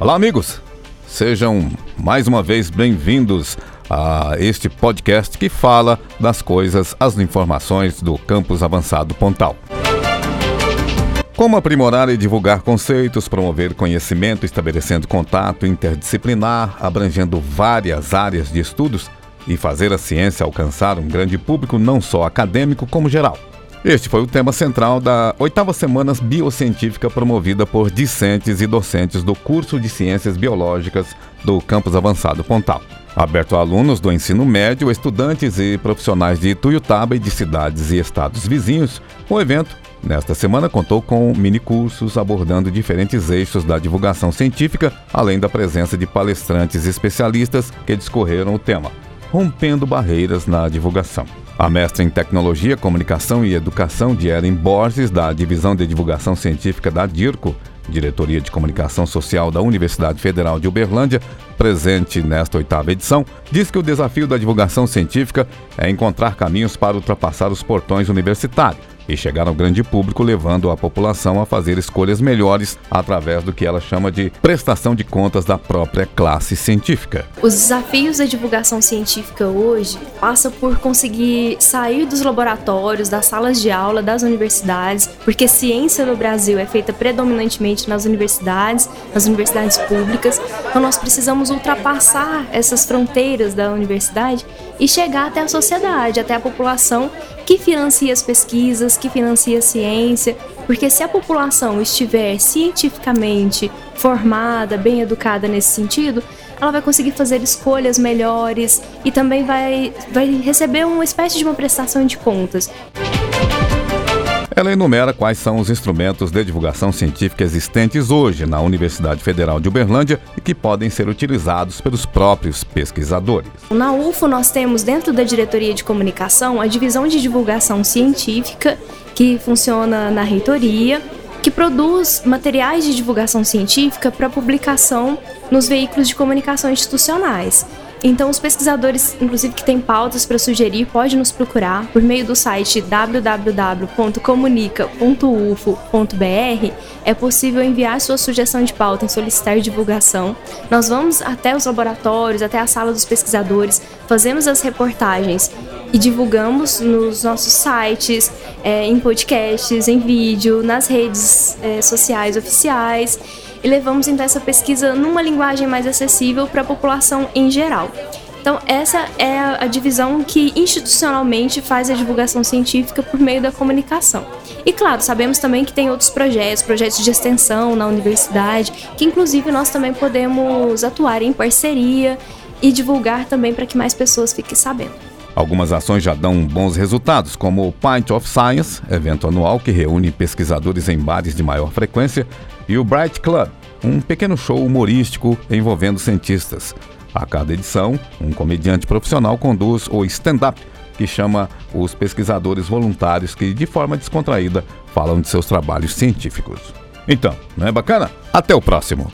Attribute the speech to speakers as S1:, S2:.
S1: Olá, amigos! Sejam mais uma vez bem-vindos a este podcast que fala das coisas, as informações do Campus Avançado Pontal. Como aprimorar e divulgar conceitos, promover conhecimento, estabelecendo contato interdisciplinar, abrangendo várias áreas de estudos e fazer a ciência alcançar um grande público, não só acadêmico como geral. Este foi o tema central da oitava semana biocientífica promovida por discentes e docentes do curso de Ciências Biológicas do Campus Avançado Pontal. Aberto a alunos do ensino médio, estudantes e profissionais de Ituiutaba e de cidades e estados vizinhos, o evento, nesta semana, contou com minicursos abordando diferentes eixos da divulgação científica, além da presença de palestrantes especialistas que discorreram o tema, rompendo barreiras na divulgação. A mestra em Tecnologia, Comunicação e Educação de Ellen Borges, da Divisão de Divulgação Científica da DIRCO, Diretoria de Comunicação Social da Universidade Federal de Uberlândia, presente nesta oitava edição, diz que o desafio da divulgação científica é encontrar caminhos para ultrapassar os portões universitários e chegar ao grande público, levando a população a fazer escolhas melhores através do que ela chama de prestação de contas da própria classe científica.
S2: Os desafios da divulgação científica hoje passam por conseguir sair dos laboratórios, das salas de aula, das universidades, porque ciência no Brasil é feita predominantemente nas universidades, nas universidades públicas. Então nós precisamos ultrapassar essas fronteiras da universidade e chegar até a sociedade, até a população que financia as pesquisas, que financia a ciência, porque se a população estiver cientificamente formada, bem educada nesse sentido, ela vai conseguir fazer escolhas melhores e também vai, vai receber uma espécie de uma prestação de contas.
S1: Ela enumera quais são os instrumentos de divulgação científica existentes hoje na Universidade Federal de Uberlândia e que podem ser utilizados pelos próprios pesquisadores.
S2: Na UFO, nós temos dentro da diretoria de comunicação a divisão de divulgação científica, que funciona na reitoria, que produz materiais de divulgação científica para publicação nos veículos de comunicação institucionais. Então, os pesquisadores, inclusive que têm pautas para sugerir, pode nos procurar por meio do site www.comunica.ufo.br. É possível enviar sua sugestão de pauta e solicitar divulgação. Nós vamos até os laboratórios, até a sala dos pesquisadores, fazemos as reportagens e divulgamos nos nossos sites, é, em podcasts, em vídeo, nas redes é, sociais oficiais e levamos então essa pesquisa numa linguagem mais acessível para a população em geral. Então, essa é a divisão que institucionalmente faz a divulgação científica por meio da comunicação. E claro, sabemos também que tem outros projetos, projetos de extensão na universidade, que inclusive nós também podemos atuar em parceria e divulgar também para que mais pessoas fiquem sabendo.
S1: Algumas ações já dão bons resultados, como o Pint of Science, evento anual que reúne pesquisadores em bares de maior frequência, e o Bright Club, um pequeno show humorístico envolvendo cientistas. A cada edição, um comediante profissional conduz o stand-up, que chama os pesquisadores voluntários que, de forma descontraída, falam de seus trabalhos científicos. Então, não é bacana? Até o próximo!